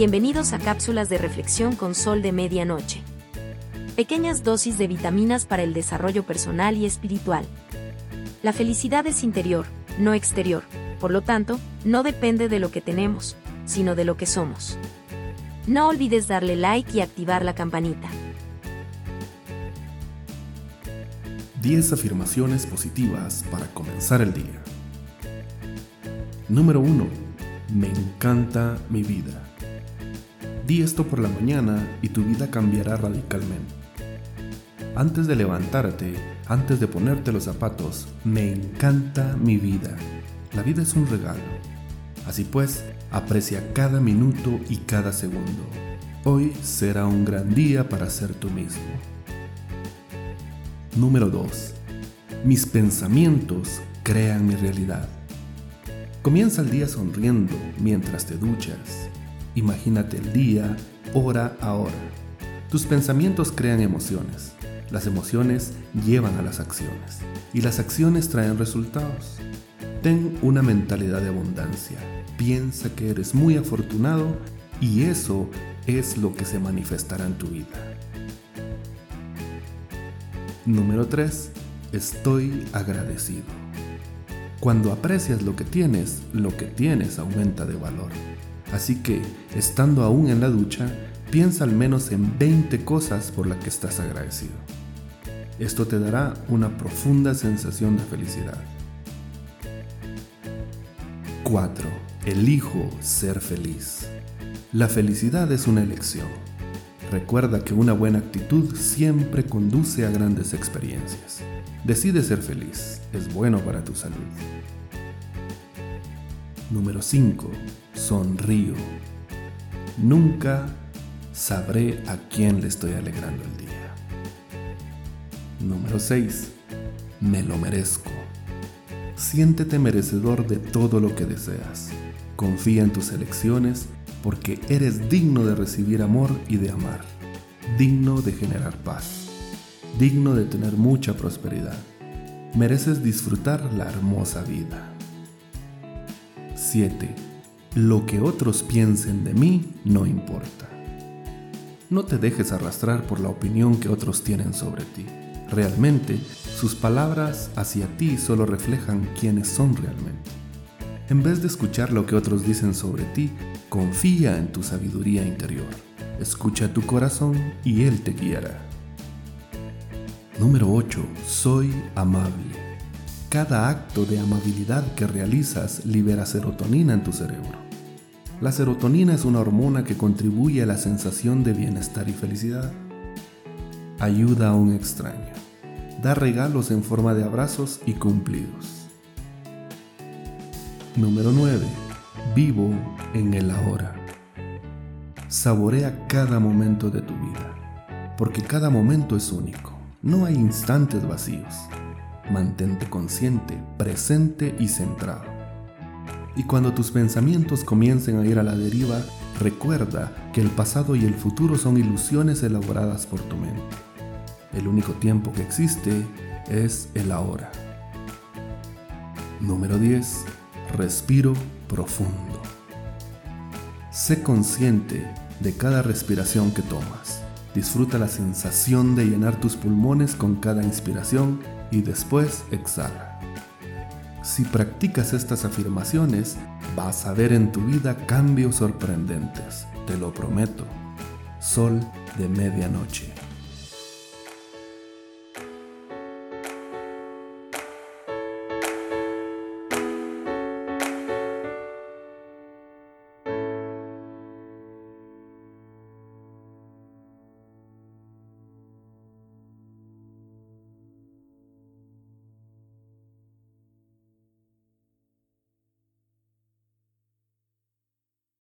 Bienvenidos a cápsulas de reflexión con sol de medianoche. Pequeñas dosis de vitaminas para el desarrollo personal y espiritual. La felicidad es interior, no exterior, por lo tanto, no depende de lo que tenemos, sino de lo que somos. No olvides darle like y activar la campanita. 10 afirmaciones positivas para comenzar el día. Número 1 me encanta mi vida. Di esto por la mañana y tu vida cambiará radicalmente. Antes de levantarte, antes de ponerte los zapatos, me encanta mi vida. La vida es un regalo. Así pues, aprecia cada minuto y cada segundo. Hoy será un gran día para ser tú mismo. Número 2. Mis pensamientos crean mi realidad. Comienza el día sonriendo mientras te duchas. Imagínate el día, hora a hora. Tus pensamientos crean emociones. Las emociones llevan a las acciones. Y las acciones traen resultados. Ten una mentalidad de abundancia. Piensa que eres muy afortunado y eso es lo que se manifestará en tu vida. Número 3. Estoy agradecido. Cuando aprecias lo que tienes, lo que tienes aumenta de valor. Así que, estando aún en la ducha, piensa al menos en 20 cosas por las que estás agradecido. Esto te dará una profunda sensación de felicidad. 4. Elijo ser feliz. La felicidad es una elección. Recuerda que una buena actitud siempre conduce a grandes experiencias. Decide ser feliz, es bueno para tu salud. Número 5. Sonrío. Nunca sabré a quién le estoy alegrando el día. Número 6. Me lo merezco. Siéntete merecedor de todo lo que deseas. Confía en tus elecciones porque eres digno de recibir amor y de amar, digno de generar paz digno de tener mucha prosperidad. Mereces disfrutar la hermosa vida. 7. Lo que otros piensen de mí no importa. No te dejes arrastrar por la opinión que otros tienen sobre ti. Realmente, sus palabras hacia ti solo reflejan quiénes son realmente. En vez de escuchar lo que otros dicen sobre ti, confía en tu sabiduría interior. Escucha tu corazón y él te guiará. Número 8. Soy amable. Cada acto de amabilidad que realizas libera serotonina en tu cerebro. La serotonina es una hormona que contribuye a la sensación de bienestar y felicidad. Ayuda a un extraño. Da regalos en forma de abrazos y cumplidos. Número 9. Vivo en el ahora. Saborea cada momento de tu vida, porque cada momento es único. No hay instantes vacíos. Mantente consciente, presente y centrado. Y cuando tus pensamientos comiencen a ir a la deriva, recuerda que el pasado y el futuro son ilusiones elaboradas por tu mente. El único tiempo que existe es el ahora. Número 10. Respiro profundo. Sé consciente de cada respiración que tomas. Disfruta la sensación de llenar tus pulmones con cada inspiración y después exhala. Si practicas estas afirmaciones, vas a ver en tu vida cambios sorprendentes, te lo prometo. Sol de medianoche.